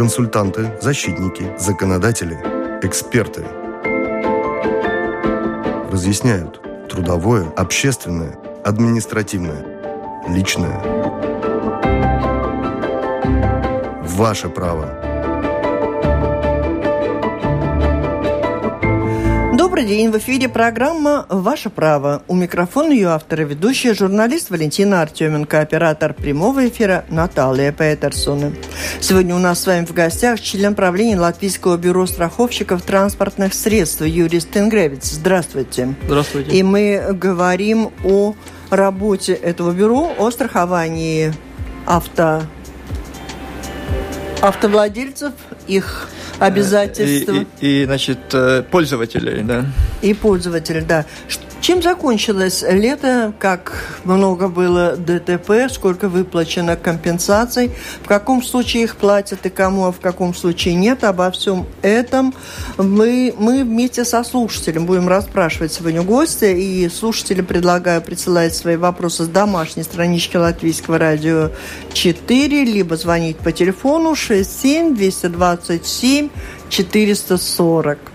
Консультанты, защитники, законодатели, эксперты. Разъясняют трудовое, общественное, административное, личное. Ваше право – Добрый день. В эфире программа «Ваше право». У микрофона ее автор и ведущая журналист Валентина Артеменко, оператор прямого эфира Наталья Петерсона. Сегодня у нас с вами в гостях член правления Латвийского бюро страховщиков транспортных средств Юрий Стенгревич. Здравствуйте. Здравствуйте. И мы говорим о работе этого бюро, о страховании авто автовладельцев, их обязательства. И, и, и значит, э, пользователей, да. И пользователей, да. Чем закончилось лето? Как много было ДТП? Сколько выплачено компенсаций? В каком случае их платят и кому, а в каком случае нет? Обо всем этом мы, мы вместе со слушателем будем расспрашивать сегодня гостя. И слушателям предлагаю присылать свои вопросы с домашней странички Латвийского радио 4, либо звонить по телефону 67 227 440.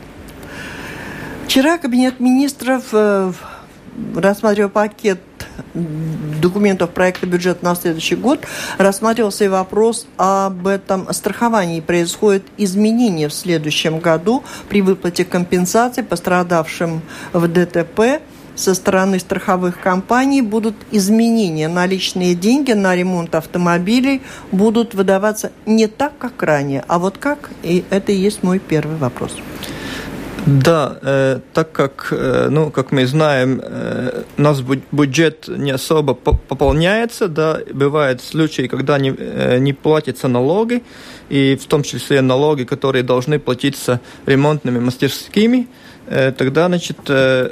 Вчера Кабинет министров э, рассматривал пакет документов проекта бюджета на следующий год, рассматривался и вопрос об этом страховании. Происходит изменение в следующем году при выплате компенсаций пострадавшим в ДТП со стороны страховых компаний будут изменения. Наличные деньги на ремонт автомобилей будут выдаваться не так, как ранее. А вот как? И это и есть мой первый вопрос. Да, э, так как, э, ну, как мы знаем, э, нас бюджет не особо пополняется, да, бывают случаи, когда не, э, не платятся налоги, и в том числе налоги, которые должны платиться ремонтными мастерскими, э, тогда, значит, э,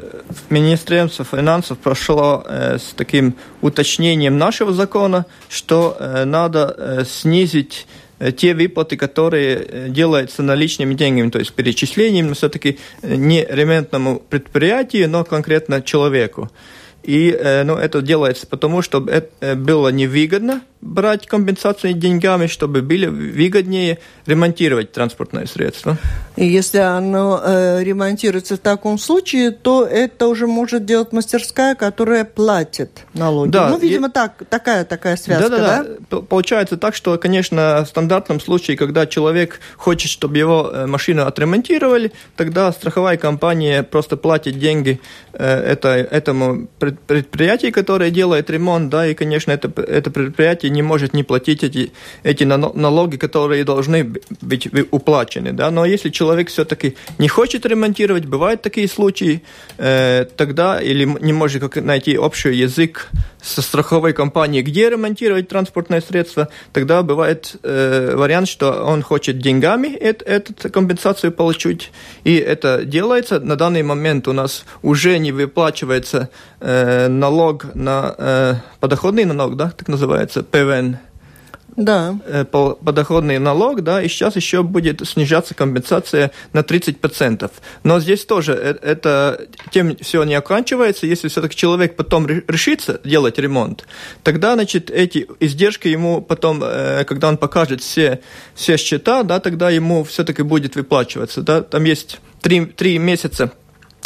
Министерство финансов прошло э, с таким уточнением нашего закона, что э, надо э, снизить те выплаты, которые э, делаются наличными деньгами, то есть перечислением, но все-таки э, не ремонтному предприятию, но конкретно человеку. И ну, это делается потому, что это было невыгодно брать компенсацию деньгами, чтобы было выгоднее ремонтировать транспортное средство. И если оно э, ремонтируется в таком случае, то это уже может делать мастерская, которая платит налоги. Да, ну, видимо, и... так, такая, такая связка, да? Да, да? Получается так, что, конечно, в стандартном случае, когда человек хочет, чтобы его э, машину отремонтировали, тогда страховая компания просто платит деньги э, это, этому предприятию, которое делает ремонт, да, и, конечно, это, это предприятие не может не платить эти, эти налоги, которые должны быть уплачены. Да? Но если человек все-таки не хочет ремонтировать, бывают такие случаи, э, тогда или не может как найти общий язык со страховой компанией, где ремонтировать транспортное средство, тогда бывает э, вариант, что он хочет деньгами это, эту компенсацию получить, и это делается. На данный момент у нас уже не выплачивается э, налог на э, подоходный налог, да, так называется, ПВН да. Э, подоходный налог, да, и сейчас еще будет снижаться компенсация на 30%. Но здесь тоже э, это тем все не оканчивается. Если все-таки человек потом решится делать ремонт, тогда, значит, эти издержки ему потом, э, когда он покажет все, все счета, да, тогда ему все-таки будет выплачиваться. Да. Там есть три, три месяца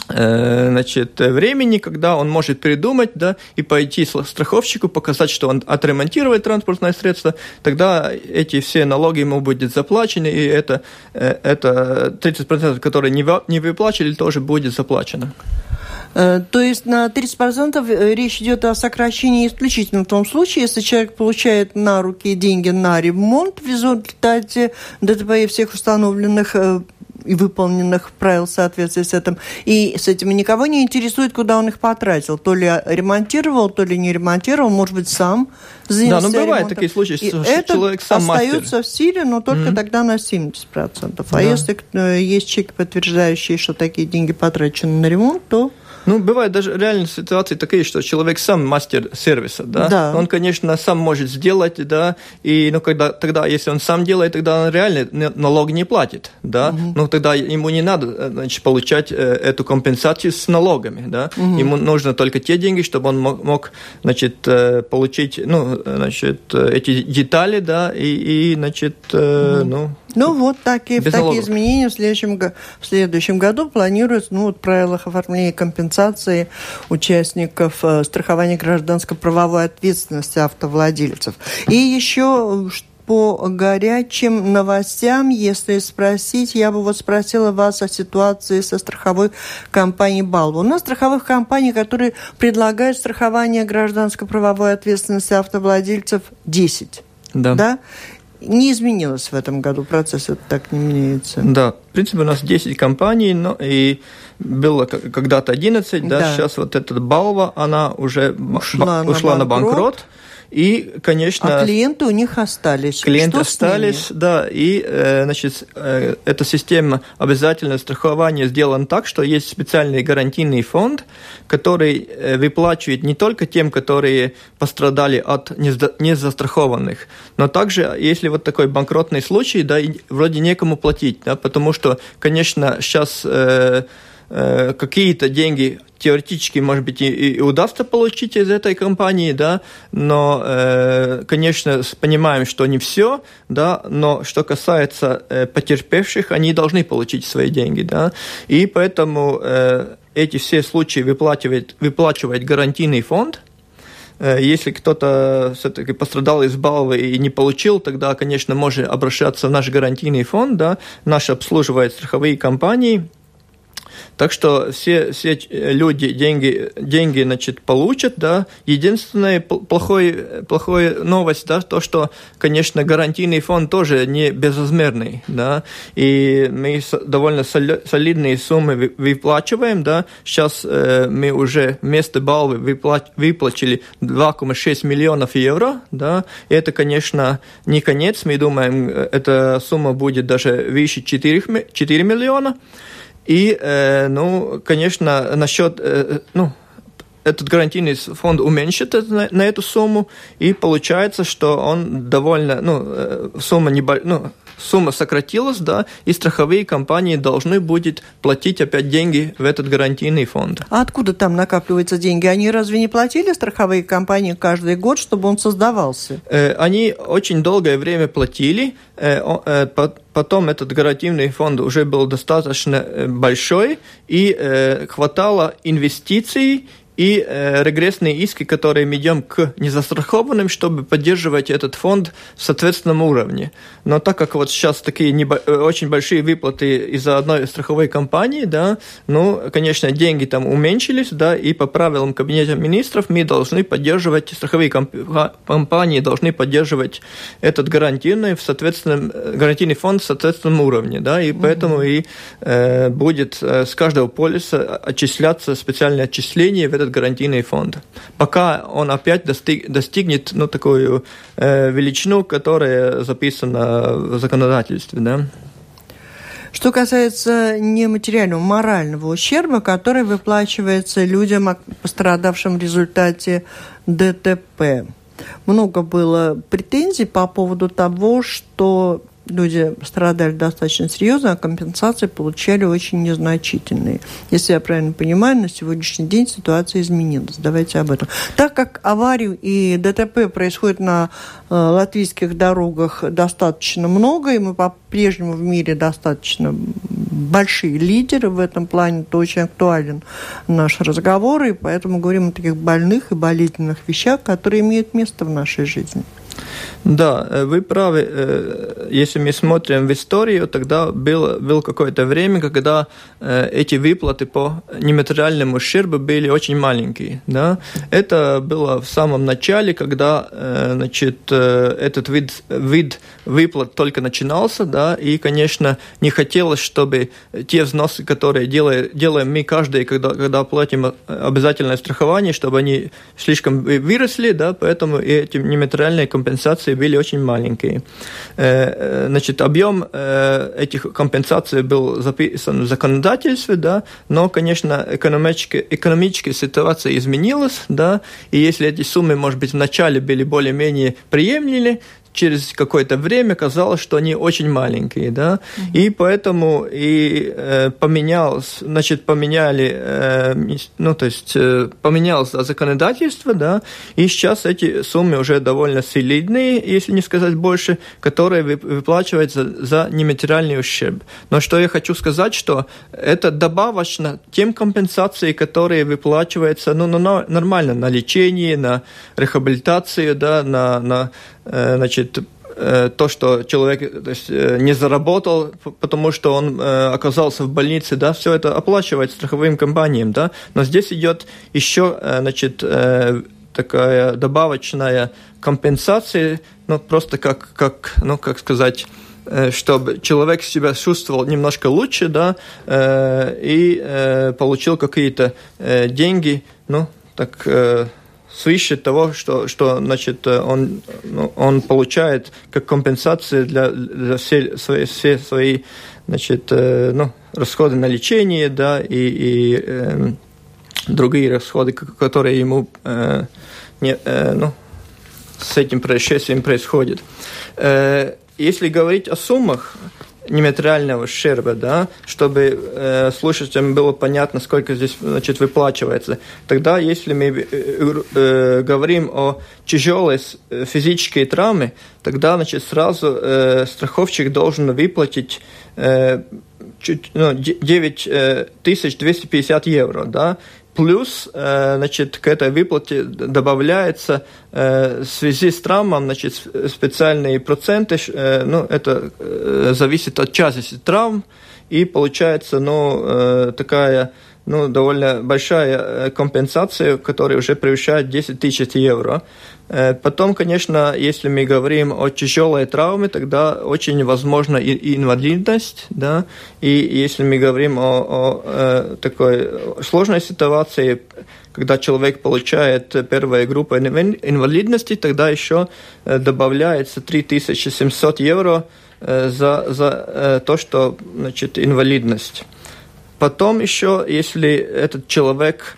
значит, времени, когда он может придумать, да, и пойти страховщику, показать, что он отремонтирует транспортное средство, тогда эти все налоги ему будут заплачены, и это, э, это 30%, которые не, выплачивали, тоже будет заплачено. Э, то есть на 30% речь идет о сокращении исключительно в том случае, если человек получает на руки деньги на ремонт в результате ДТП и всех установленных и выполненных правил в соответствии с этим. И с этим никого не интересует, куда он их потратил. То ли ремонтировал, то ли не ремонтировал, может быть, сам занялся Да, ну бывают ремонтом. такие случаи, что и человек сам остается мастер. в силе, но только mm-hmm. тогда на 70%. А да. если э, есть чек, подтверждающий, что такие деньги потрачены на ремонт, то ну, бывают даже реальные ситуации такие, что человек сам мастер сервиса, да? да. Он, конечно, сам может сделать, да, и, ну, когда, тогда, если он сам делает, тогда он реально налог не платит, да, угу. ну, тогда ему не надо, э, значит, получать э, эту компенсацию с налогами, да, угу. ему нужно только те деньги, чтобы он мог, значит, э, получить, ну, значит, эти детали, да, и, и значит, угу. ну, Ну вот такие, такие изменения в следующем, в следующем году планируются ну, вот, в правилах оформления компенсации участников э, страхования гражданско-правовой ответственности автовладельцев. И еще по горячим новостям, если спросить, я бы вот спросила вас о ситуации со страховой компанией «Балва». У нас страховых компаний, которые предлагают страхование гражданско-правовой ответственности автовладельцев 10. Да. да? Не изменилось в этом году, процесс это так не меняется. Да, в принципе, у нас 10 компаний, но и было когда-то 11, да, да. сейчас вот эта Балва, она уже ушла, ушла на банкрот. На банкрот и, конечно... А клиенты у них остались. Клиенты Что остались, да. И, э, значит, э, эта система обязательного страхования сделана так, что есть специальный гарантийный фонд, который э, выплачивает не только тем, которые пострадали от незастрахованных, но также, если вот такой банкротный случай, да, вроде некому платить, да, потому что, конечно, сейчас какие-то деньги теоретически, может быть, и, и удастся получить из этой компании, да, но, э, конечно, понимаем, что не все, да, но что касается э, потерпевших, они должны получить свои деньги, да, и поэтому э, эти все случаи выплачивает, выплачивает гарантийный фонд, э, если кто-то все-таки пострадал из баллы и не получил, тогда, конечно, можно обращаться в наш гарантийный фонд, да, наш обслуживает страховые компании, так что все, все люди деньги, деньги значит, получат, да. Единственная плохой, плохой новость, да, то, что, конечно, гарантийный фонд тоже не безразмерный, да, и мы довольно солидные суммы выплачиваем, да. Сейчас э, мы уже вместо баллы выплатили 2,6 миллионов евро, да, и это, конечно, не конец, мы думаем, э, эта сумма будет даже выше 4, 4 миллиона. И, э, ну, конечно, насчет, э, ну, этот гарантийный фонд уменьшит на, на эту сумму, и получается, что он довольно, ну, э, сумма небольшая, ну, сумма сократилась, да, и страховые компании должны будут платить опять деньги в этот гарантийный фонд. А откуда там накапливаются деньги? Они разве не платили страховые компании каждый год, чтобы он создавался? Э, они очень долгое время платили, э, потом этот гарантийный фонд уже был достаточно большой и хватало инвестиций и э, регрессные иски, которые мы идем к незастрахованным, чтобы поддерживать этот фонд в соответственном уровне. Но так как вот сейчас такие небо- э, очень большие выплаты из-за одной страховой компании, да, ну, конечно, деньги там уменьшились, да, и по правилам Кабинета министров мы должны поддерживать, страховые комп- компании должны поддерживать этот гарантийный, в соответственном, э, гарантийный фонд в соответственном уровне, да, и поэтому mm-hmm. и э, будет э, с каждого полиса отчисляться специальное отчисление в этот этот гарантийный фонд. Пока он опять достиг, достигнет ну, такую э, величину, которая записана в законодательстве. Да? Что касается нематериального, морального ущерба, который выплачивается людям, пострадавшим в результате ДТП. Много было претензий по поводу того, что люди страдали достаточно серьезно, а компенсации получали очень незначительные. Если я правильно понимаю, на сегодняшний день ситуация изменилась. Давайте об этом. Так как аварий и ДТП происходит на э, латвийских дорогах достаточно много, и мы по-прежнему в мире достаточно большие лидеры в этом плане, то очень актуален наш разговор, и поэтому говорим о таких больных и болезненных вещах, которые имеют место в нашей жизни. Да, э, вы правы. Э, если мы смотрим в историю, тогда было, было какое-то время, когда э, эти выплаты по нематериальному ущербу были очень маленькие. Да? Это было в самом начале, когда значит, этот вид, вид выплат только начинался, да, и, конечно, не хотелось, чтобы те взносы, которые делаем, делаем мы каждый, когда, когда платим обязательное страхование, чтобы они слишком выросли, да, поэтому и эти нематериальные компенсации были очень маленькие. Э, э, значит, объем э, этих компенсаций был записан в законодательстве, да, но, конечно, экономическая, экономическая ситуация изменилась, да, и если эти суммы, может быть, вначале были более-менее приемлемы, через какое-то время казалось, что они очень маленькие, да, mm-hmm. и поэтому и э, поменялось, значит, поменяли, э, ну, то есть э, поменялось законодательство, да, и сейчас эти суммы уже довольно солидные, если не сказать больше, которые выплачиваются за нематериальный ущерб. Но что я хочу сказать, что это добавочно тем компенсации, которые выплачиваются, ну, ну нормально на лечение, на рехабилитацию, да, на, на значит, э, то, что человек то есть, э, не заработал, потому что он оказался в больнице, да, все это оплачивает страховым компаниям, да, но здесь идет еще, значит, такая добавочная компенсация, ну, просто как, как, ну, как сказать, чтобы человек себя чувствовал немножко лучше, да, и получил какие-то деньги, ну, так свыше того, что, что значит, он, ну, он получает как компенсация для, для все, свои, все свои значит, э, ну, расходы на лечение да, и, и э, другие расходы, которые ему э, не, э, ну, с этим происшествием происходят. Э, если говорить о суммах, нематериального ущерба, да, чтобы э, слушателям было понятно, сколько здесь значит, выплачивается. Тогда, если мы э, э, говорим о тяжелой э, физической травме, тогда значит, сразу э, страховщик должен выплатить э, чуть, ну, 9250 э, евро, да, Плюс, э, значит, к этой выплате добавляется э, в связи с травмом, значит, специальные проценты, э, ну, это зависит от части травм, и получается, ну, такая, ну, довольно большая компенсация, которая уже превышает 10 тысяч евро. Э, потом, конечно, если мы говорим о тяжелой травме, тогда очень возможна и инвалидность, да, и если мы говорим о, о, э, такой сложной ситуации, когда человек получает первая группа инвалидности, тогда еще э, добавляется 3700 евро за, за то, что значит, инвалидность. Потом еще, если этот человек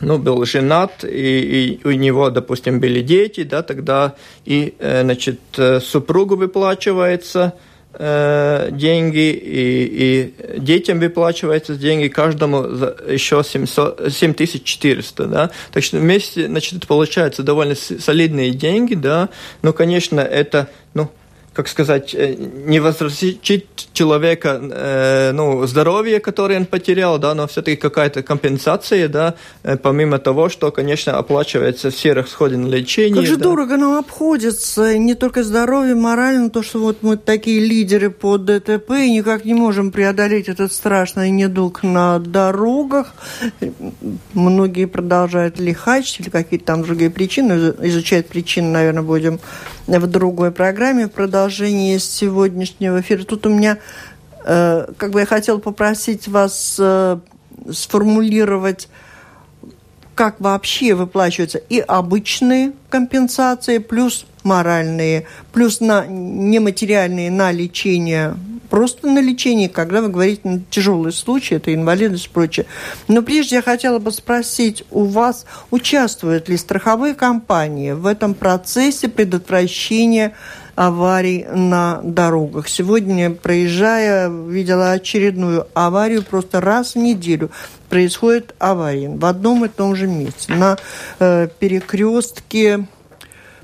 ну, был женат, и, и у него, допустим, были дети, да, тогда и, э, значит, э, супругу выплачивается э, деньги, и, и детям выплачиваются деньги, каждому еще 700, 7400, да, так что вместе, значит, это получается довольно солидные деньги, да, но, конечно, это, ну, как сказать, э, не возвратить человека э, ну, здоровье, которое он потерял, да, но все-таки какая-то компенсация, да, э, помимо того, что, конечно, оплачивается все расходы на лечение. Как же да. дорого нам обходится, не только здоровье, морально, то, что вот мы такие лидеры по ДТП и никак не можем преодолеть этот страшный недуг на дорогах. Многие продолжают лихачить или какие-то там другие причины, изучать причины, наверное, будем в другой программе в продолжении сегодняшнего эфира. Тут у меня, э, как бы я хотела попросить вас э, сформулировать, как вообще выплачиваются и обычные компенсации, плюс моральные, плюс на нематериальные на лечение просто на лечение, когда вы говорите на тяжелые случаи, это инвалидность и прочее. Но прежде я хотела бы спросить у вас, участвуют ли страховые компании в этом процессе предотвращения аварий на дорогах. Сегодня, проезжая, видела очередную аварию, просто раз в неделю происходит авария в одном и том же месте. На э, перекрестке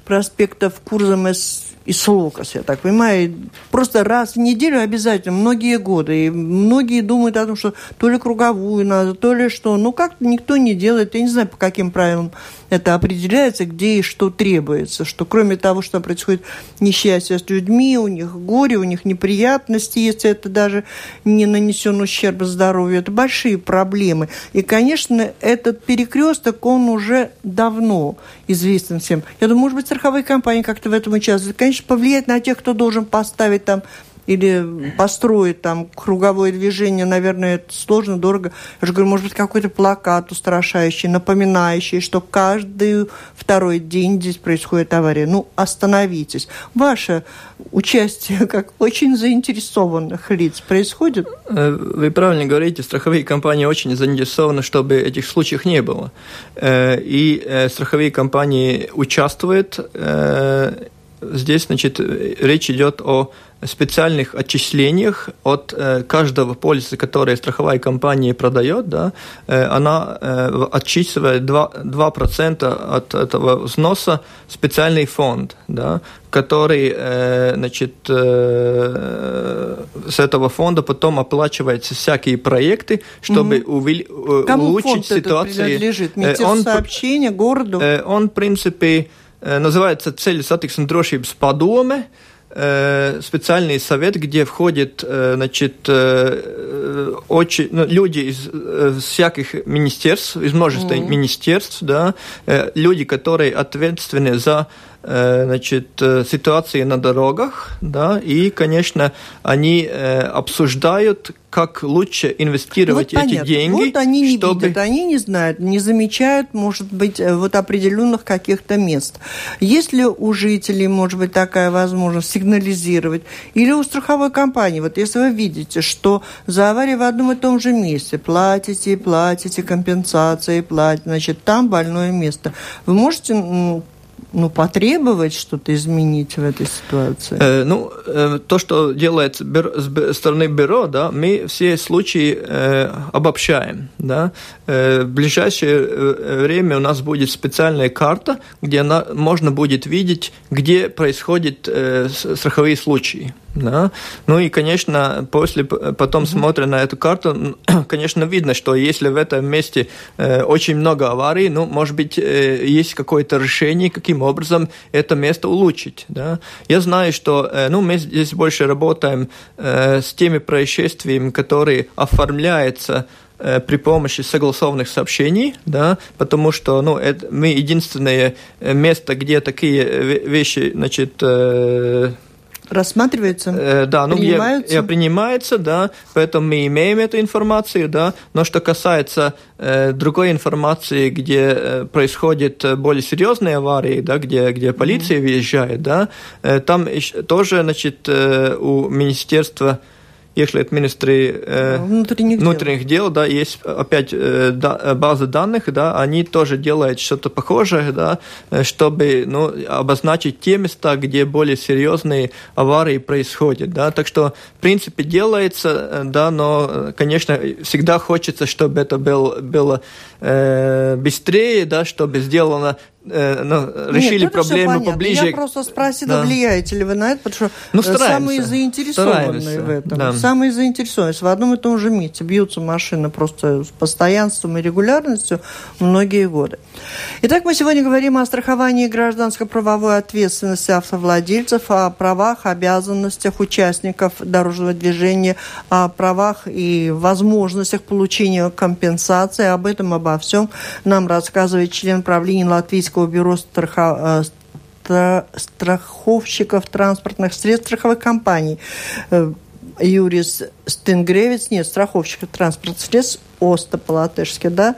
проспектов Курзамес и Слокос, я так понимаю, просто раз в неделю обязательно, многие годы. И многие думают о том, что то ли круговую надо, то ли что. Ну, как-то никто не делает. Я не знаю, по каким правилам это определяется, где и что требуется. Что кроме того, что происходит несчастье с людьми, у них горе, у них неприятности, если это даже не нанесен ущерб здоровью, это большие проблемы. И, конечно, этот перекресток, он уже давно известен всем. Я думаю, может быть, страховые компании как-то в этом участвуют. Конечно, повлиять на тех, кто должен поставить там или построить там круговое движение, наверное, это сложно, дорого. Я же говорю, может быть, какой-то плакат устрашающий, напоминающий, что каждый второй день здесь происходит авария. Ну, остановитесь. Ваше участие как очень заинтересованных лиц происходит? Э, вы правильно говорите, страховые компании очень заинтересованы, чтобы этих случаев не было. Э, и э, страховые компании участвуют здесь, значит, речь идет о специальных отчислениях от э, каждого полиса, который страховая компания продает, да, э, она э, отчисливает 2%, 2 от этого взноса специальный фонд, да, который, э, значит, э, с этого фонда потом оплачиваются всякие проекты, чтобы угу. увели, э, Кому улучшить фонд ситуацию. Этот принадлежит? Э, он, сообщения, городу? Он, в принципе, называется «Ceļu satiksmes drošības padome», Э, специальный совет, где входят э, значит, э, очень, ну, люди из всяких министерств, из множества mm-hmm. министерств, да, люди, которые ответственны за Э, значит, э, ситуации на дорогах, да, и, конечно, они э, обсуждают, как лучше инвестировать вот эти понятно. деньги. Вот они не чтобы... видят, они не знают, не замечают, может быть, вот определенных каких-то мест. Есть ли у жителей, может быть, такая возможность сигнализировать? Или у страховой компании, вот если вы видите, что за аварию в одном и том же месте платите, платите компенсации, платите, значит, там больное место, вы можете ну, потребовать что-то изменить в этой ситуации? Э, ну, э, то, что делает бюро, с стороны бюро, да, мы все случаи э, обобщаем. Да. Э, в ближайшее э, время у нас будет специальная карта, где она, можно будет видеть, где происходят э, страховые случаи. Да? Ну и, конечно, после, потом смотря на эту карту, конечно, видно, что если в этом месте э, очень много аварий, ну, может быть, э, есть какое-то решение, каким образом это место улучшить. Да? Я знаю, что э, ну, мы здесь больше работаем э, с теми происшествиями, которые оформляются э, при помощи согласованных сообщений, да, потому что ну, это, мы единственное э, место, где такие вещи значит, э, рассматривается, э, да, ну, принимается. Я, я принимается, да, поэтому мы имеем эту информацию, да, но что касается э, другой информации, где э, происходят более серьезные аварии, да, где, где полиция mm-hmm. въезжает, да, э, там тоже, значит, э, у министерства iekšliet ministri внутренних, внутренних дел. дел, да, есть опять да, базы данных, да, они тоже делают что-то похожее, да, чтобы, ну, обозначить те места, где более серьезные аварии происходят, да, так что, в принципе, делается, да, но, конечно, всегда хочется, чтобы это был, было э, быстрее, да, чтобы сделано э, ну, решили Нет, проблему поближе. Я просто спросила, да. влияете ли вы на это, потому что ну, э, самые заинтересованные стараемся. в этом, да. самые заинтересованные. В одном и том же месте бьются машины просто с постоянством и регулярностью многие годы. Итак, мы сегодня говорим о страховании гражданско-правовой ответственности автовладельцев, о правах, обязанностях участников дорожного движения, о правах и возможностях получения компенсации. Об этом, обо всем нам рассказывает член правления Латвийского бюро страха, э, страховщиков транспортных средств страховых компаний. Юрис Стенгревец, нет, страховщик транспортных средств, ОСТА по-латышски, да,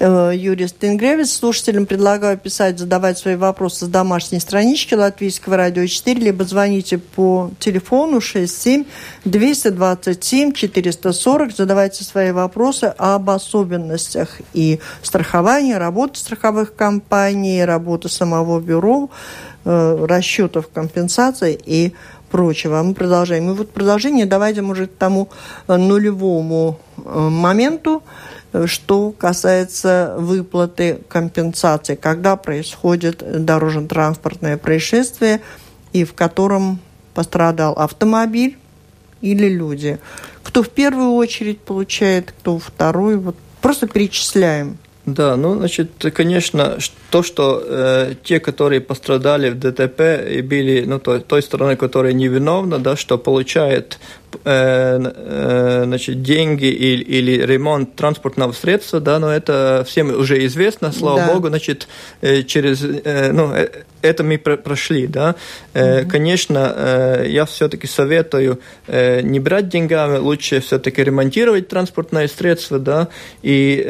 э, Юрий Стенгревец. Слушателям предлагаю писать, задавать свои вопросы с домашней странички Латвийского радио 4, либо звоните по телефону 67 227 440, задавайте свои вопросы об особенностях и страхования, работы страховых компаний, работы самого бюро, э, расчетов компенсаций и прочего. Мы продолжаем. И вот продолжение давайте, может, тому э, нулевому э, моменту, э, что касается выплаты компенсации, когда происходит дорожно-транспортное происшествие, и в котором пострадал автомобиль или люди. Кто в первую очередь получает, кто вторую. Вот просто перечисляем. Да, ну, значит, конечно, то, что э, те, которые пострадали в ДТП и были, ну, той, той стороны, которая невиновна, да, что получает Э, э, значит, деньги или, или ремонт транспортного средства, да, но это всем уже известно, слава да. богу, значит, э, через, ну, это мы прошли, да. Угу. Конечно, я все-таки советую не брать деньгами, лучше все-таки ремонтировать транспортное средство, да, и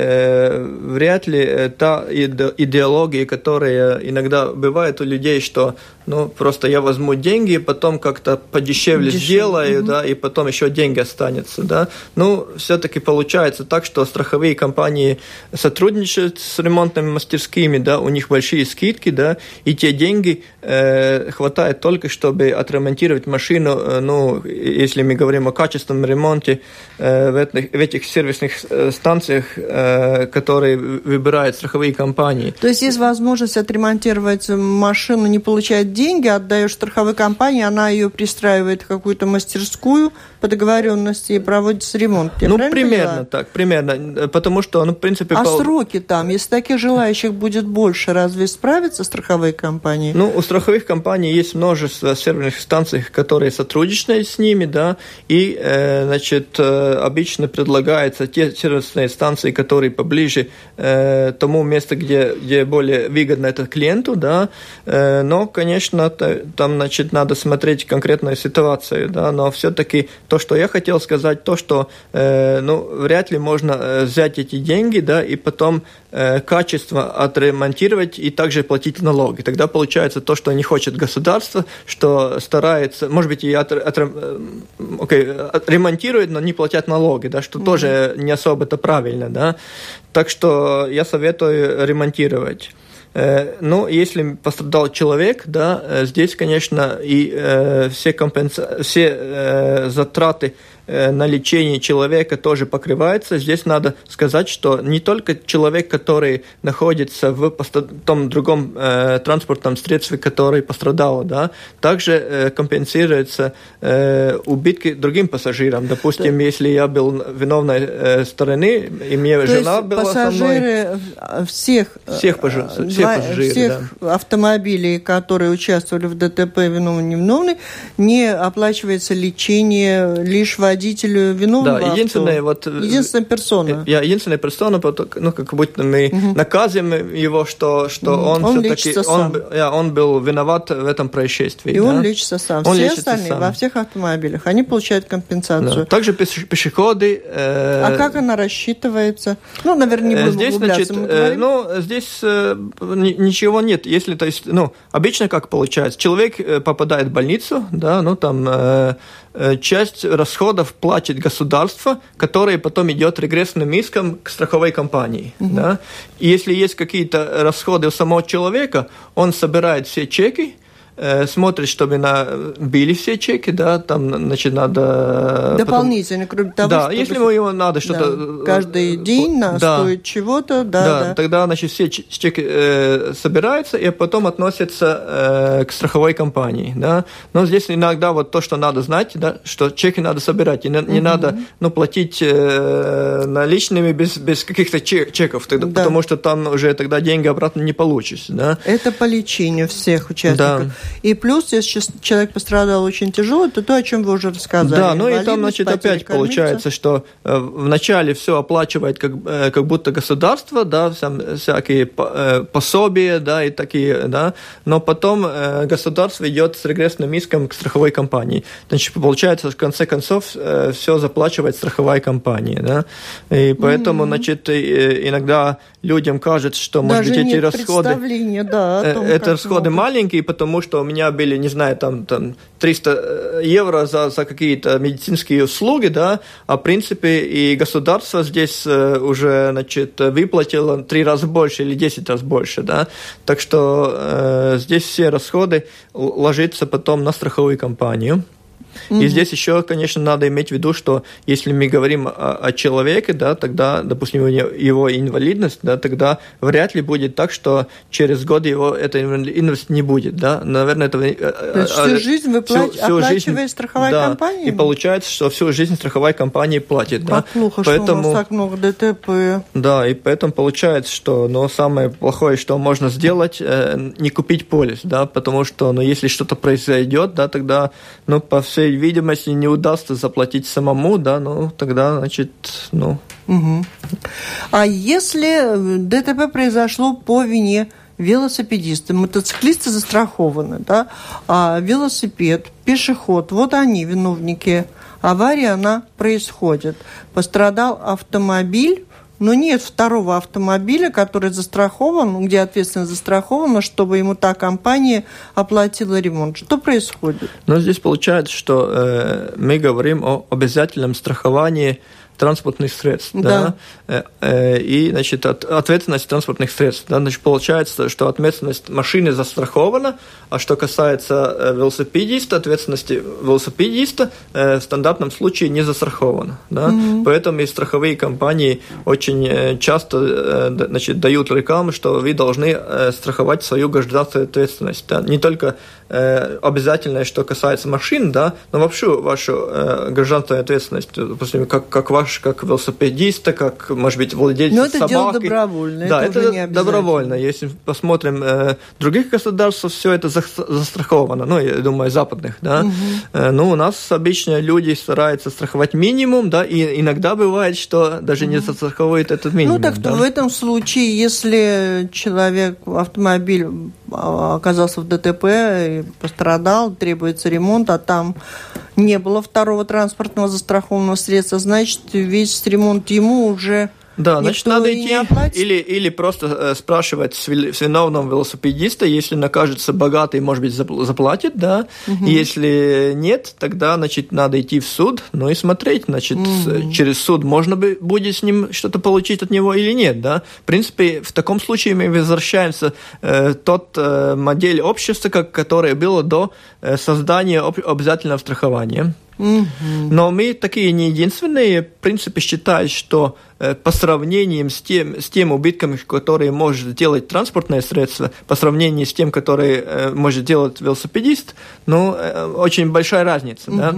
вряд ли та идеология, которая иногда бывает у людей, что, ну, просто я возьму деньги, потом как-то подешевле Дешевле. сделаю, угу. да, и потом еще деньги останется, да. Ну, все-таки получается так, что страховые компании сотрудничают с ремонтными мастерскими, да, у них большие скидки, да, и те деньги э, хватает только, чтобы отремонтировать машину, э, ну, если мы говорим о качественном ремонте э, в, этих, в этих сервисных э, станциях, э, которые выбирают страховые компании. То есть есть возможность отремонтировать машину, не получать деньги, отдаешь страховой компании, она ее пристраивает в какую-то мастерскую по договоренности и проводится ремонт. Я ну, примерно поняла? так, примерно. Потому что, ну, в принципе... А пол... сроки там, если таких желающих будет больше, разве справятся страховые компании? Ну, у страховых компаний есть множество серверных станций, которые сотрудничают с ними, да, и, э, значит, э, обычно предлагаются те сервисные станции, которые поближе э, тому месту, где, где более выгодно это клиенту, да, э, но, конечно, там, значит, надо смотреть конкретную ситуацию, да, но все-таки то, что я хотел сказать, то, что, э, ну, вряд ли можно э, взять эти деньги, да, и потом э, качество отремонтировать и также платить налоги. Тогда получается то, что не хочет государство, что старается, может быть, и от, от, okay, э, ремонтирует, но не платят налоги, да, что mm-hmm. тоже не особо это правильно, да. Так что я советую ремонтировать. Э, ну, если пострадал человек, да, э, здесь, конечно, и э, все, компенса... все затраты на лечение человека тоже покрывается. Здесь надо сказать, что не только человек, который находится в том другом э, транспортном средстве, который пострадал, да, также э, компенсируется э, убытки другим пассажирам. Допустим, да. если я был виновной э, стороны, и мне То жена была пассажиры со мной... всех, всех, пажи... всех пассажиров, всех да. автомобилей, которые участвовали в ДТП, виновны, невиновны, не оплачивается лечение лишь водителям водителю виновного Да, единственная вот... Э, единственная персона. Я единственная персона, ну, как будто мы угу. наказываем его, что, что угу. он, он все-таки... Он, я, он был виноват в этом происшествии. И да? он лечится сам. Он Все лечится остальные сам. во всех автомобилях, они получают компенсацию. Да. Также пешеходы... Э... А как она рассчитывается? Ну, наверное, не будем здесь, значит, э, Ну, здесь э, ничего нет. Если, то есть, ну, обычно как получается? Человек э, попадает в больницу, да, ну, там... Э, Э, часть расходов платит государство, которое потом идет регрессным иском к страховой компании. Угу. Да? И если есть какие-то расходы у самого человека, он собирает все чеки, Э, смотрит, чтобы на, били все чеки, да, там, значит, надо... Дополнительно, потом... кроме того, Да, чтобы... если ему надо что-то... Да. Каждый день на да. стоит чего-то, да, да, да. тогда, значит, все чеки э, собираются и потом относятся э, к страховой компании, да. Но здесь иногда вот то, что надо знать, да, что чеки надо собирать, и не, не угу. надо, ну, платить э, наличными без, без каких-то чеков, тогда, да. потому что там уже тогда деньги обратно не получишь, да. Это по лечению всех участников. Да. И плюс, если человек пострадал очень тяжело, то то, о чем вы уже рассказали. Да, ну и там, значит, опять кормиться. получается, что э, вначале все оплачивает как, э, как будто государство, да, всякие э, пособия, да, и такие, да, но потом государство идет с регрессным иском к страховой компании. Значит, получается, в конце концов, все заплачивает страховая компания, да, и поэтому, mm-hmm. значит, иногда людям кажется, что, может Даже быть, эти расходы... Да, том, это расходы маленькие, потому что у меня были, не знаю, там, там 300 э, евро за, за какие-то медицинские услуги, да, а в принципе и государство здесь э, уже, значит, выплатило три раза больше или 10 раз больше, да, так что э, здесь все расходы ложатся потом на страховую компанию. Mm-hmm. И здесь еще, конечно, надо иметь в виду, что если мы говорим о, о человеке, да, тогда, допустим, его инвалидность, да, тогда вряд ли будет так, что через год его эта инвалидность не будет, да. Наверное, это... Э, То есть всю а, жизнь вы всю, всю оплачивает жизнь, страховая да, компания? И получается, что всю жизнь страховая компания платит, как да. плохо, поэтому, что у нас так много ДТП. Да, и поэтому получается, что, ну, самое плохое, что можно сделать, э, не купить полис, да, потому что, ну, если что-то произойдет, да, тогда, ну, по всей видимости, не удастся заплатить самому, да, ну, тогда, значит, ну... Угу. А если ДТП произошло по вине велосипедисты, мотоциклисты застрахованы, да, а велосипед, пешеход, вот они виновники аварии, она происходит. Пострадал автомобиль, но нет второго автомобиля, который застрахован, где ответственность застрахована, чтобы ему та компания оплатила ремонт. Что происходит? Ну, здесь получается, что э, мы говорим о обязательном страховании транспортных средств. Да. Да? Э, э, и, значит, от, ответственность транспортных средств. Да? Значит, получается, что ответственность машины застрахована, а что касается э, велосипедиста, ответственности велосипедиста в стандартном случае не застрахована. Да? Mm-hmm. Поэтому и страховые компании очень часто значит, дают рекламу, что вы должны страховать свою гражданскую ответственность. Да? Не только обязательное, что касается машин, да, но вообще вашу гражданскую ответственность, допустим, как, как ваш как велосипедиста, как, может быть, владельца Но это собаки. дело добровольное. Да, это, это добровольно. Если посмотрим э, других государств, все это за, застраховано. Ну, я думаю, западных, да. Угу. Э, ну, у нас обычно люди стараются страховать минимум, да, и иногда бывает, что даже угу. не застраховывает этот минимум. Ну, так да? в этом случае, если человек, автомобиль а, оказался в ДТП и пострадал, требуется ремонт, а там не было второго транспортного застрахованного средства, значит, весь ремонт ему уже да, значит, надо идти или, или просто э, спрашивать с виновного велосипедиста, если накажется богатый, может быть, заплатит, да. Угу. Если нет, тогда, значит, надо идти в суд, ну и смотреть, значит, угу. через суд можно бы будет с ним что-то получить от него или нет, да. В принципе, в таком случае мы возвращаемся э, тот э, модель общества, как, которое было до э, создания обязательного страхования. Но мы такие не единственные. В принципе, считают, что э, по сравнению с тем, с тем убытками, которые может делать транспортное средство, по сравнению с тем, которые э, может делать велосипедист, ну, э, очень большая разница. Да?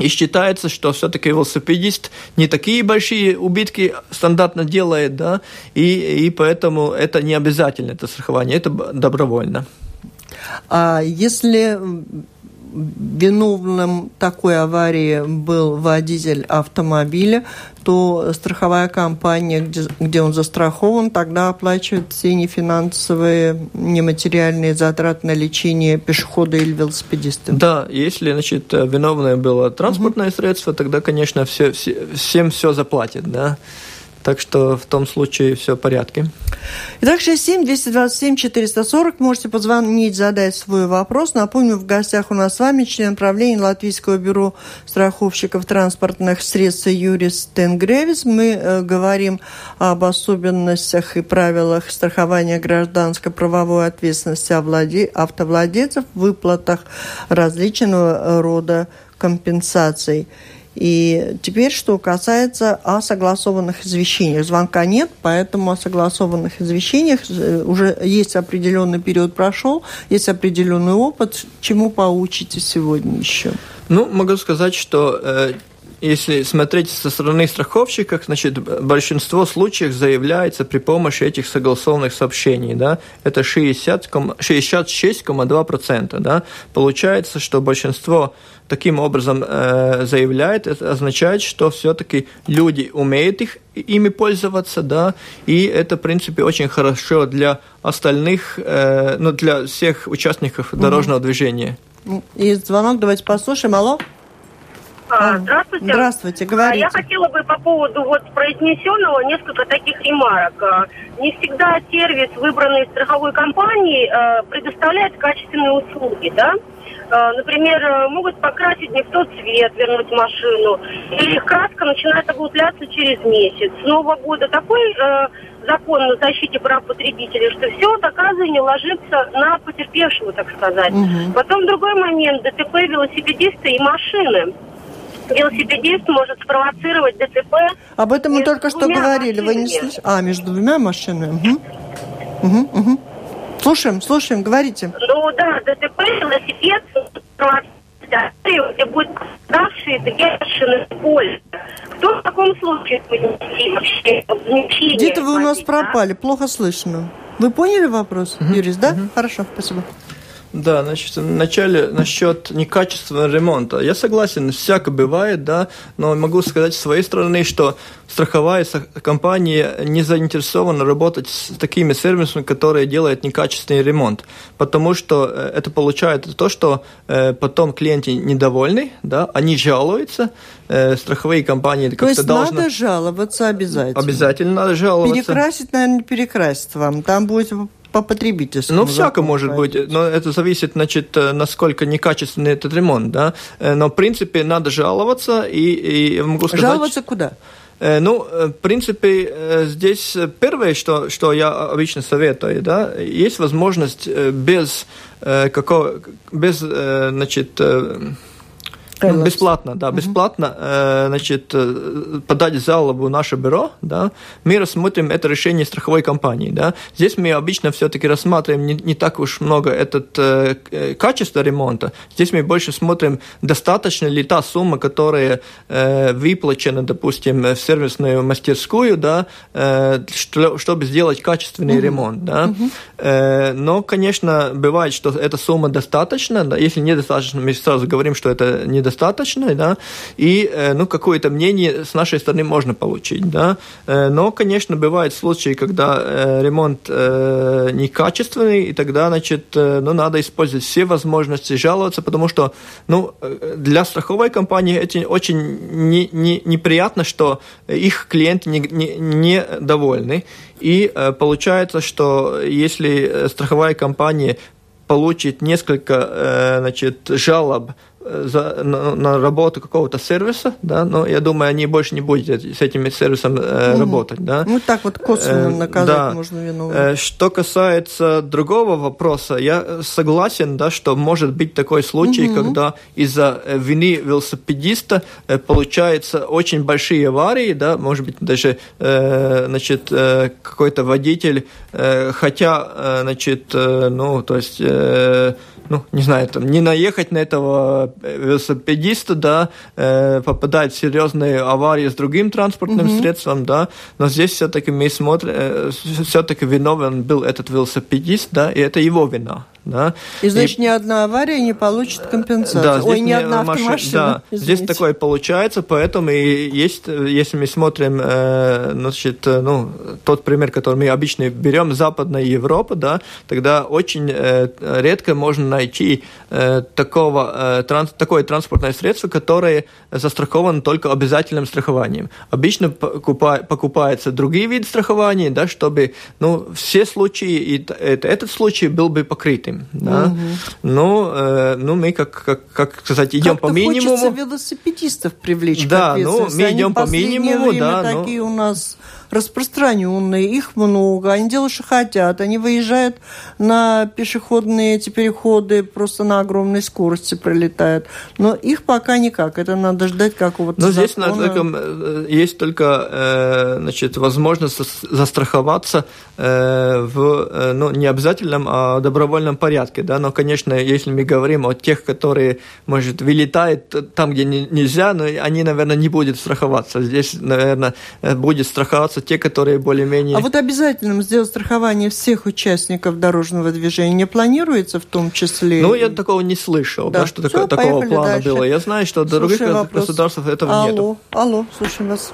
И считается, что все-таки велосипедист не такие большие убытки стандартно делает, да, и, и поэтому это не обязательно, это страхование, это добровольно. А если виновным такой аварии был водитель автомобиля, то страховая компания, где, где он застрахован, тогда оплачивает все нефинансовые, нематериальные затраты на лечение пешехода или велосипедиста. Да, если значит, виновное было транспортное угу. средство, тогда, конечно, все, все, всем все заплатит. Да? Так что в том случае все в порядке. Итак, 67-227-440. Можете позвонить, задать свой вопрос. Напомню, в гостях у нас с вами член правления Латвийского бюро страховщиков транспортных средств Юрис Тенгревис. Мы э, говорим об особенностях и правилах страхования гражданской правовой ответственности автовладельцев, выплатах различного рода компенсаций. И теперь, что касается о согласованных извещениях. Звонка нет, поэтому о согласованных извещениях э, уже есть определенный период прошел, есть определенный опыт. Чему поучитесь сегодня еще? Ну, могу сказать, что э, если смотреть со стороны страховщиков, значит, большинство случаев заявляется при помощи этих согласованных сообщений, да, это 60, 66,2%, да, получается, что большинство таким образом э, заявляет, это означает, что все-таки люди умеют их, ими пользоваться, да, и это, в принципе, очень хорошо для остальных, э, ну, для всех участников дорожного движения. И звонок давайте послушаем. Алло? А, здравствуйте. Здравствуйте, говорите. Я хотела бы по поводу вот произнесенного несколько таких ремарок. А, не всегда сервис, выбранный страховой компанией, а, предоставляет качественные услуги, да? А, например, могут покрасить не в тот цвет, вернуть машину. Или краска начинает облупляться через месяц. С Нового года такой закон о защите прав потребителей, что все вот оказывается ложится на потерпевшего, так сказать. Угу. Потом другой момент, ДТП велосипедисты и машины велосипедист может спровоцировать ДТП. Об этом мы только что говорили. Машинами. Вы не слышали? А, между двумя машинами. Угу. Угу, угу. Слушаем, слушаем, говорите. Ну да, ДТП, велосипед, где будет такие машины поле. Кто в таком случае вообще? Где-то вы у нас пропали, плохо слышно. Вы поняли вопрос. Юрис, да? Хорошо, спасибо. Да, значит, вначале насчет некачественного ремонта. Я согласен, всякое бывает, да, но могу сказать с своей стороны, что страховая компания не заинтересована работать с такими сервисами, которые делают некачественный ремонт, потому что э, это получает то, что э, потом клиенты недовольны, да, они жалуются, э, страховые компании как-то должны... То есть должны... надо жаловаться обязательно? Обязательно надо жаловаться. Перекрасить, наверное, не перекрасить вам, там будет по потребительскому. Ну, всяко может быть, но это зависит, значит, э, насколько некачественный этот ремонт, да. Э, но, в принципе, надо жаловаться и, и могу сказать... Жаловаться куда? Э, ну, в принципе, здесь первое, что, что я обычно советую, да, есть возможность без какого, без, значит, ну, бесплатно, да, бесплатно, э, значит, э, подать жалобу в наше бюро, да, мы рассмотрим это решение страховой компании, да. Здесь мы обычно все-таки рассматриваем не, не так уж много этот э, э, качество ремонта, здесь мы больше смотрим, достаточно ли та сумма, которая э, выплачена, допустим, в сервисную мастерскую, да, э, что, чтобы сделать качественный uh-huh. ремонт, да. Uh-huh. Э, но, конечно, бывает, что эта сумма достаточна, да, если недостаточно, мы сразу говорим, что это не недостаточно, да, и, э, ну, какое-то мнение с нашей стороны можно получить, да, э, но, конечно, бывают случаи, когда э, ремонт некачественный, и тогда, значит, ну, надо использовать все возможности жаловаться, потому что, ну, для страховой компании это очень не, не, неприятно, что их клиенты не, не, не довольны, и получается, что если страховая компания получит несколько значит, жалоб за, на, на работу какого-то сервиса, да, но я думаю, они больше не будут с этим сервисом э, угу. работать, да. Ну так вот косвенно э, наказать да. можно виновного. Э, что касается другого вопроса, я согласен, да, что может быть такой случай, угу. когда из-за вины велосипедиста э, получаются очень большие аварии, да, может быть даже, э, значит, э, какой-то водитель, э, хотя, э, значит, э, ну, то есть э, ну, не знаю, там, не наехать на этого велосипедиста, да, э, попадать в серьезные аварии с другим транспортным mm-hmm. средством, да, но здесь все-таки мы смотрим, э, все-таки виновен был этот велосипедист, да, и это его вина, да. И значит, и... ни одна авария не получит компенсацию. Да, Ой, ни одна машина. Да, здесь такое получается, поэтому и есть, если мы смотрим, э, значит, э, ну, тот пример, который мы обычно берем, Западная Европа, да, тогда очень э, редко можно найти э, такого, э, транс, такое транспортное средство, которое застраховано только обязательным страхованием. Обычно покупа, покупается другие виды страхования, да, чтобы, ну, все случаи, и этот случай был бы покрытым. Да? Угу. Ну, э, ну, мы, как, как, как сказать, идем по минимуму. велосипедистов привлечь Да, ну, мы идем по минимуму. да, такие ну... у нас распространенные, их много, они делают, что хотят, они выезжают на пешеходные эти переходы, просто на огромной скорости пролетают. Но их пока никак, это надо ждать какого-то Но здесь закона. Только, э, есть только э, значит, возможность застраховаться э, в ну, не обязательном, а добровольном порядке. Да? Но, конечно, если мы говорим о тех, которые, может, вылетают там, где нельзя, но они, наверное, не будут страховаться. Здесь, наверное, будет страховаться те, которые более-менее... А вот обязательным сделать страхование всех участников дорожного движения не планируется в том числе? Ну, я такого не слышал, да, да что Все, такого плана дальше. было. Я знаю, что в других государствах этого алло, нету. Алло, слушаем вас.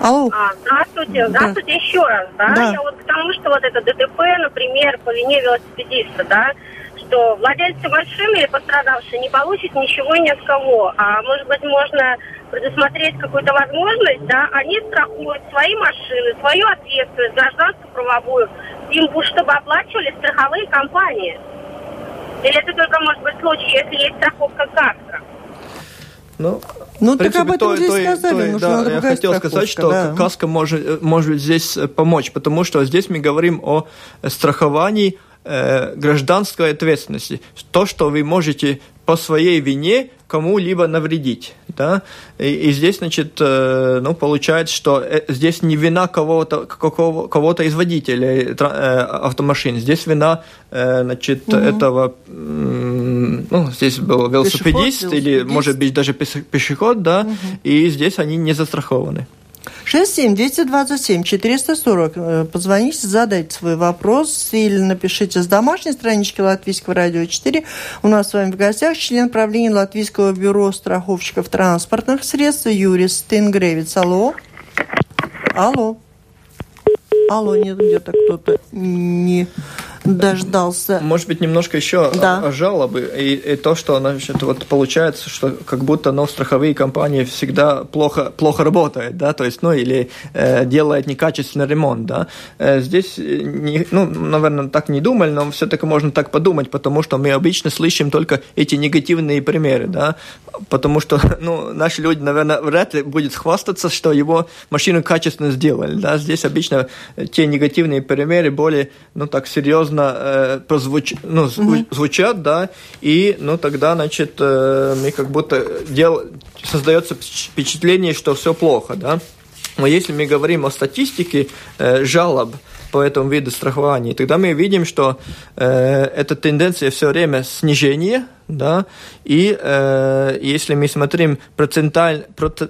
Алло. А, здравствуйте, здравствуйте да. еще раз, да? да? Я вот к тому, что вот это ДТП, например, по вине велосипедиста, да, что владельцы машины или пострадавшие не получат ничего ни от кого. А может быть, можно предусмотреть какую-то возможность, да, они страхуют свои машины, свою ответственность, гражданскую правовую, им чтобы оплачивали страховые компании. Или это только может быть случай, если есть страховка КАСКО? Ну, ну принципе, так об этом то, здесь то, сказали. То, да, я хотел сказать, что да. каска может, может здесь помочь, потому что здесь мы говорим о страховании э, гражданской ответственности. То, что вы можете по своей вине кому-либо навредить. Да? И, и здесь, значит, э, ну, получается, что э, здесь не вина кого-то, какого, кого-то из водителей э, автомашин, здесь вина, значит, угу. этого, ну, здесь был велосипедист, пешеход, или, может быть, даже пешеход, да, угу. и здесь они не застрахованы. 67-227-440. Позвоните, задайте свой вопрос или напишите с домашней странички Латвийского радио 4. У нас с вами в гостях член правления Латвийского бюро страховщиков транспортных средств Юрий Стенгревец. Алло. Алло. Алло, нет, где-то кто-то не дождался. Может быть, немножко еще да. о, о жалобы и, и то, что значит, вот получается, что как будто ну, страховые компании всегда плохо, плохо работают, да, то есть, ну, или э, делают некачественный ремонт, да. Э, здесь, не, ну, наверное, так не думали, но все-таки можно так подумать, потому что мы обычно слышим только эти негативные примеры, да, потому что, ну, наши люди, наверное, вряд ли будет хвастаться, что его машину качественно сделали, да, здесь обычно те негативные примеры более, ну, так серьезно э, прозвуч... ну, угу. звучат, да, и, ну, тогда, значит, э, мы как будто дел... создается впечатление, что все плохо, да. Но если мы говорим о статистике э, жалоб по этому виду страхования, тогда мы видим, что э, эта тенденция все время снижения, да, и э, если мы смотрим проценталь, проц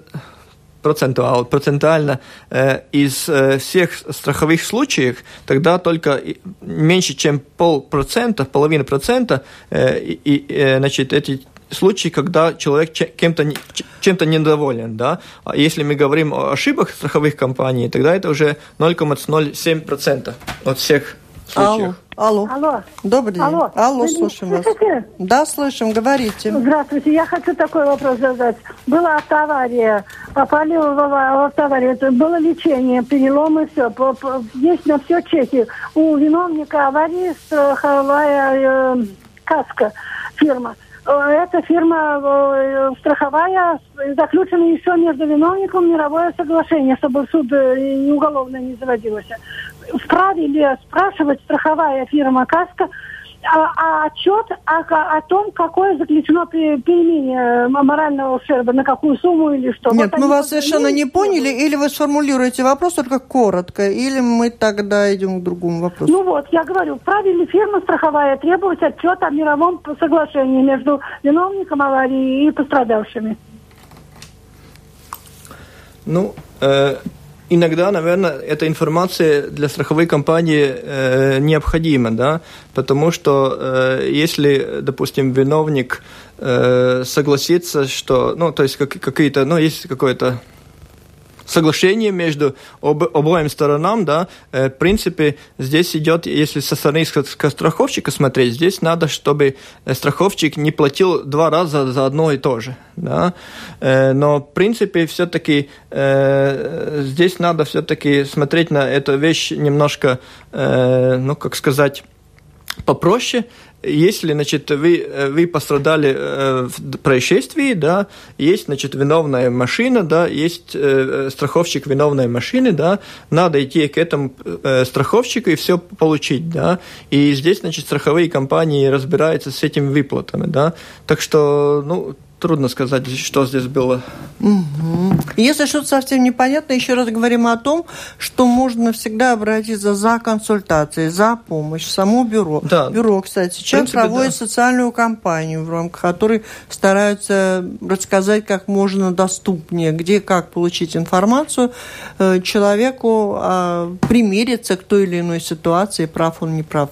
процентуал, процентуально э, из э, всех страховых случаев, тогда только меньше, чем полпроцента, половина процента, э, и, э, значит, эти случаи, когда человек кем-то, чем-то недоволен. Да? А если мы говорим о ошибках страховых компаний, тогда это уже 0,07% от всех случаев. Алло. Алло. Добрый день. Алло, Алло слушаем вас. Да, слышим, говорите. Здравствуйте. Я хочу такой вопрос задать. Была автоавария. Попали в, автоаварию. Это было лечение, переломы, все. Есть на все чеки. У виновника аварии страховая э, каска фирма. Э, эта фирма э, страховая, заключена еще между виновником мировое соглашение, чтобы суд э, уголовное не заводилось. Вправе ли спрашивать страховая фирма «Каска» а отчет о, о том, какое заключено применение морального ущерба, на какую сумму или что. Нет, вот мы вас совершенно не поняли, или вы сформулируете вопрос только коротко, или мы тогда идем к другому вопросу. Ну вот, я говорю, вправе ли фирма страховая требовать отчет о мировом соглашении между виновником аварии и пострадавшими? Ну, э, иногда, наверное, эта информация для страховой компании э, необходима, да, потому что э, если, допустим, виновник э, согласится, что, ну, то есть как, какие-то, ну, есть какое-то соглашение между об, обоим сторонам, да, э, в принципе, здесь идет, если со стороны страховщика смотреть, здесь надо, чтобы э, страховщик не платил два раза за одно и то же, да, э, но, в принципе, все-таки здесь надо все-таки смотреть на эту вещь немножко, ну, как сказать, попроще, если, значит, вы, вы пострадали э, в происшествии, да, есть, значит, виновная машина, да, есть э, страховщик виновной машины, да, надо идти к этому э, страховщику и все получить, да, и здесь, значит, страховые компании разбираются с этими выплатами, да, так что, ну, трудно сказать, что здесь было. Угу. Если что-то совсем непонятно, еще раз говорим о том, что можно всегда обратиться за консультацией, за помощь в само бюро. Да. Бюро, кстати, сейчас принципе, проводит да. социальную кампанию, в рамках которой стараются рассказать как можно доступнее, где как получить информацию э, человеку, а, примериться к той или иной ситуации, прав он, не прав.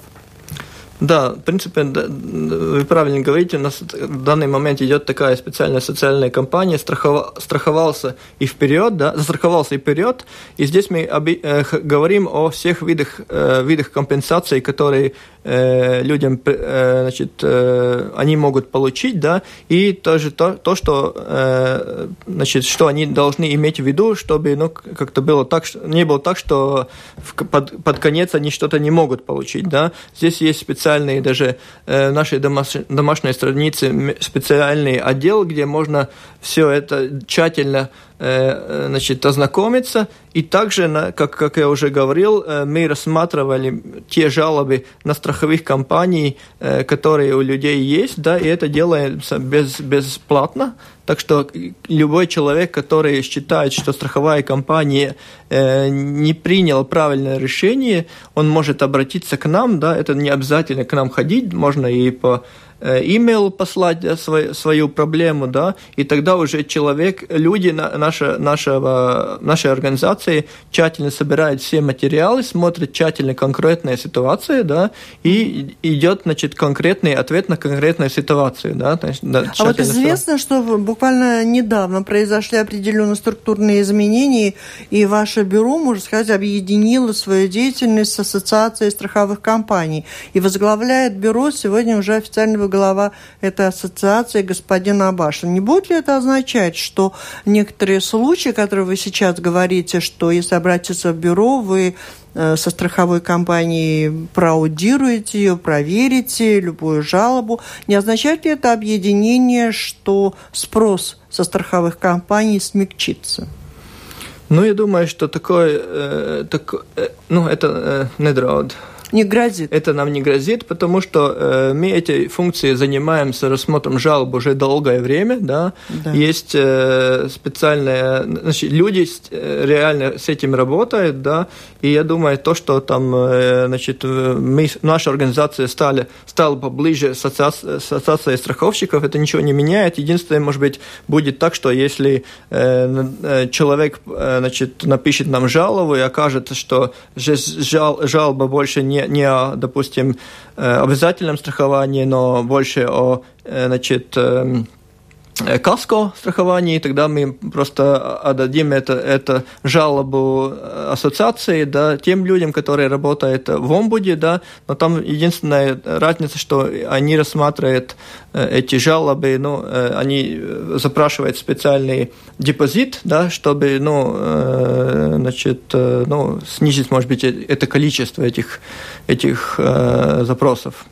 Да, в принципе, вы правильно говорите, у нас в данный момент идет такая специальная социальная кампания, страхов... страховался и вперед, да, застраховался и вперед, и здесь мы оби... э, говорим о всех видах, э, видах компенсаций, которые э, людям, э, значит, э, они могут получить, да, и тоже то, то что, э, значит, что они должны иметь в виду, чтобы, ну, как-то было так, не было так, что в, под, под конец они что-то не могут получить, да. Здесь есть специальные даже э, нашей домаш, домашней странице специальный отдел, где можно все это тщательно Э, значит, ознакомиться. И также, как, как я уже говорил, э, мы рассматривали те жалобы на страховых компаний, э, которые у людей есть, да, и это делается без, бесплатно. Так что любой человек, который считает, что страховая компания не приняла правильное решение, он может обратиться к нам, да, это не обязательно к нам ходить, можно и по имейл послать да, свою, проблему, да, и тогда уже человек, люди наша, нашего, нашей организации тщательно собирают все материалы, смотрят тщательно конкретные ситуации, да, и идет, значит, конкретный ответ на конкретную ситуацию, да. Да а вот известно, что буквально недавно произошли определенные структурные изменения, и ваше бюро, можно сказать, объединило свою деятельность с Ассоциацией страховых компаний. И возглавляет бюро сегодня уже официального глава этой ассоциации господин Абашин. Не будет ли это означать, что некоторые случаи, которые вы сейчас говорите, что если обратиться в бюро, вы э, со страховой компанией проаудируете ее, проверите любую жалобу. Не означает ли это объединение, что спрос со страховых компаний смягчится? Ну, я думаю, что такое, э, так, э, ну, это э, недрауд не грозит. Это нам не грозит, потому что э, мы эти функции занимаемся рассмотром жалоб уже долгое время, да. да. Есть э, специальные, значит, люди э, реально с этим работают, да. И я думаю, то, что там, э, значит, мы, наша организация стали, стала поближе с ассоциацией, страховщиков, это ничего не меняет. Единственное, может быть, будет так, что если э, э человек, э, значит, напишет нам жалобу и окажется, что жал, жалоба больше не не, о, допустим, э, обязательном страховании, но больше о, э, значит, Э, каско страховании, тогда мы просто отдадим это, это жалобу ассоциации, да, тем людям, которые работают в омбуде, да, но там единственная разница, что они рассматривают э, эти жалобы, ну, э, они запрашивают специальный депозит, да, чтобы, ну, значит, ну, снизить, может быть, это количество этих, этих запросов.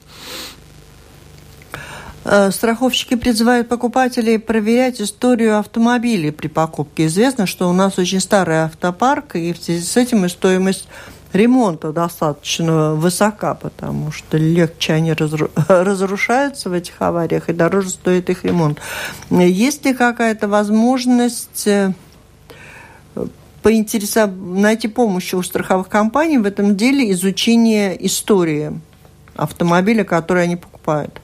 Э, страховщики призывают покупателей проверять историю автомобилей при покупке. Известно, что у нас очень старый автопарк, и в связи с этим и стоимость ремонта достаточно высока, потому что легче они разрушаются в этих авариях, и дороже стоит их ремонт. Есть ли какая-то возможность э, поинтересовать, найти помощь у страховых компаний в этом деле изучения истории автомобиля, который они покупают?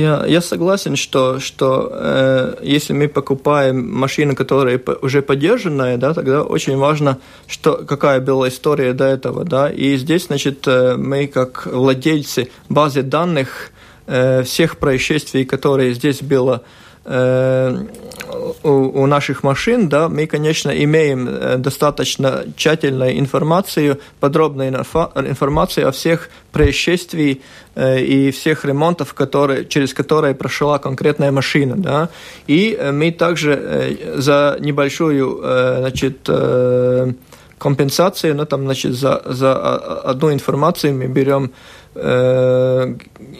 Я, я согласен, что, что э, если мы покупаем машину, которая уже поддержанная, да, тогда очень важно, что, какая была история до этого. Да, и здесь, значит, э, мы как владельцы базы данных э, всех происшествий, которые здесь было у, у наших машин, да, мы, конечно, имеем э, достаточно тщательную информацию, подробную информацию о всех происшествиях э, и всех ремонтов, которые, через которые прошла конкретная машина. Да. И мы также за небольшую значит, компенсацию, ну, там, значит, за, за одну информацию мы берем Э,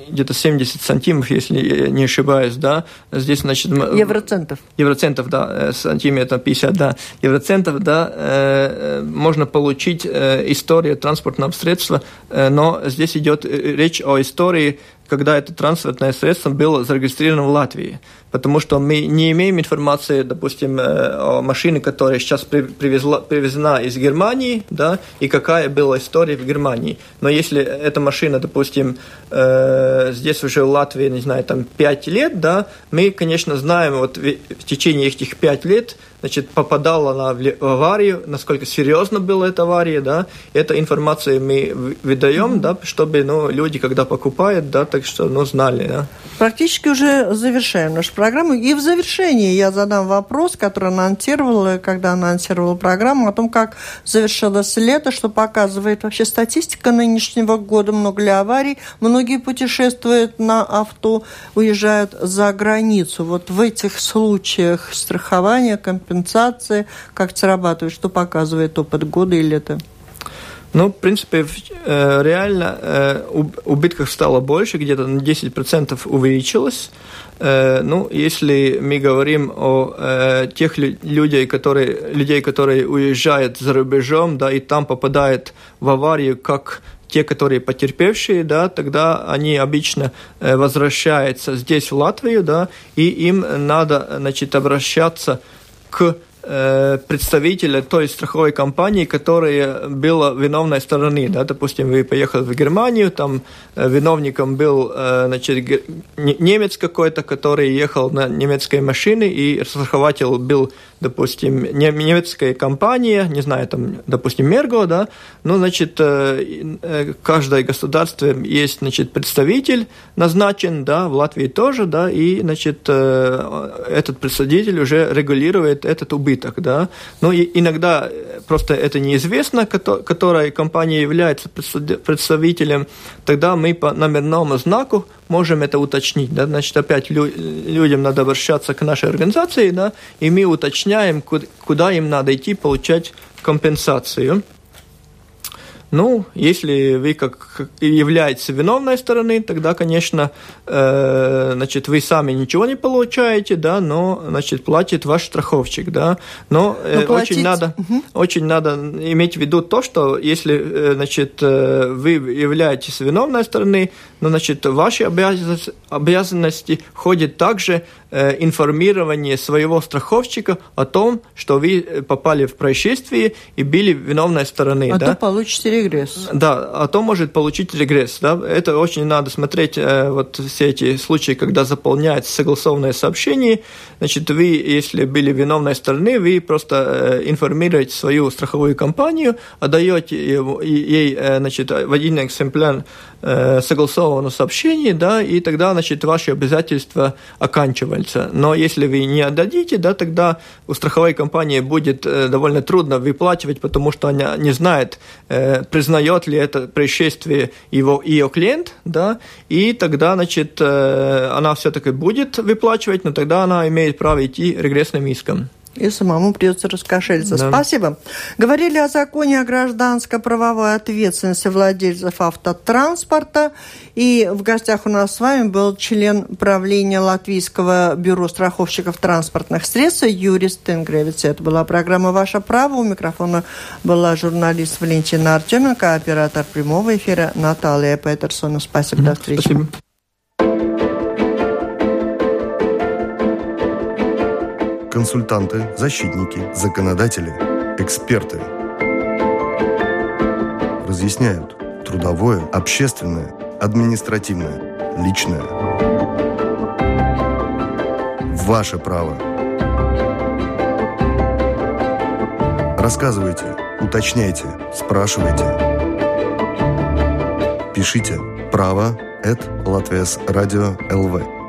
где-то 70 сантимов, если не ошибаюсь, да, здесь, значит... Евроцентов. Евроцентов, да, э, сантиметров 50, да, евроцентов, да, э, можно получить историю транспортного средства, но здесь идет речь о истории когда это транспортное средство было зарегистрировано в Латвии. Потому что мы не имеем информации, допустим, э, о машине, которая сейчас привезла, привезена из Германии, да, и какая была история в Германии. Но если эта машина, допустим, э, здесь уже в Латвии, не знаю, там 5 лет, да, мы, конечно, знаем вот в течение этих 5 лет, значит, попадала она в аварию, насколько серьезно была эта авария, да, эту информацию мы выдаем, mm-hmm. да, чтобы, ну, люди, когда покупают, да, так что, ну, знали, да. Практически уже завершаем нашу программу. И в завершении я задам вопрос, который анонсировала, когда анонсировала программу, о том, как завершилось лето, что показывает вообще статистика нынешнего года. Много ли аварий? Многие путешествуют на авто, уезжают за границу. Вот в этих случаях страхования, компенсации компенсации, как срабатывает, что показывает опыт года или это? Ну, в принципе, э, реально э, убытков стало больше, где-то на 10% увеличилось. Э, ну, если мы говорим о тех людей, которые, людей, которые уезжают за рубежом, да, и там попадают в аварию как те, которые потерпевшие, да, тогда они обычно возвращаются здесь, в Латвию, да, и им надо, значит, обращаться э, представителя той страховой компании, которая была виновной стороны. Да? Допустим, вы поехали в Германию, там э, виновником был э, значит, немец какой-то, который ехал на немецкой машине, и страхователь был допустим, немецкая компания, не знаю, там, допустим, Мерго, да, ну, значит, э, э, каждое государство есть, значит, представитель назначен, да, в Латвии тоже, да, и, значит, э, этот представитель уже регулирует этот убыток, да. Ну, и иногда просто это неизвестно, которая компания является представителем, тогда мы по номерному знаку можем это уточнить. Да? Значит, опять лю- людям надо обращаться к нашей организации, да, и мы уточняем, куда, им надо идти получать компенсацию. Ну, если вы как являетесь виновной стороны, тогда, конечно, э, значит, вы сами ничего не получаете, да, но, значит, платит ваш страховщик, да. Но, э, но очень надо, угу. очень надо иметь в виду то, что если, э, значит, э, вы являетесь виновной стороны, но, значит, ваши обязанности, обязанности входят также информирование своего страховщика о том, что вы попали в происшествие и были виновной стороны. А да? то получите регресс. Да, а то может получить регресс. Да? Это очень надо смотреть, э, вот все эти случаи, когда заполняется согласованное сообщение. Значит, вы, если были виновной стороны, вы просто э, информируете свою страховую компанию, отдаете ей значит, в один экземпляр согласованное сообщение, да, и тогда, значит, ваши обязательства оканчиваются останется. Но если вы не отдадите, да, тогда у страховой компании будет э, довольно трудно выплачивать, потому что она не знает, э, признает ли это происшествие его, ее клиент, да, и тогда, значит, э, она все-таки будет выплачивать, но тогда она имеет право идти регрессным иском и самому придется раскошелиться. Да. Спасибо. Говорили о законе о гражданско-правовой ответственности владельцев автотранспорта. И в гостях у нас с вами был член правления Латвийского бюро страховщиков транспортных средств Юрий Стенгревич. Это была программа «Ваше право». У микрофона была журналист Валентина Артеменко, оператор прямого эфира Наталья Петерсона. Спасибо, до встречи. Спасибо. Консультанты, защитники, законодатели, эксперты. Разъясняют трудовое, общественное, административное, личное. Ваше право. Рассказывайте, уточняйте, спрашивайте. Пишите право at Латвес Радио ЛВ.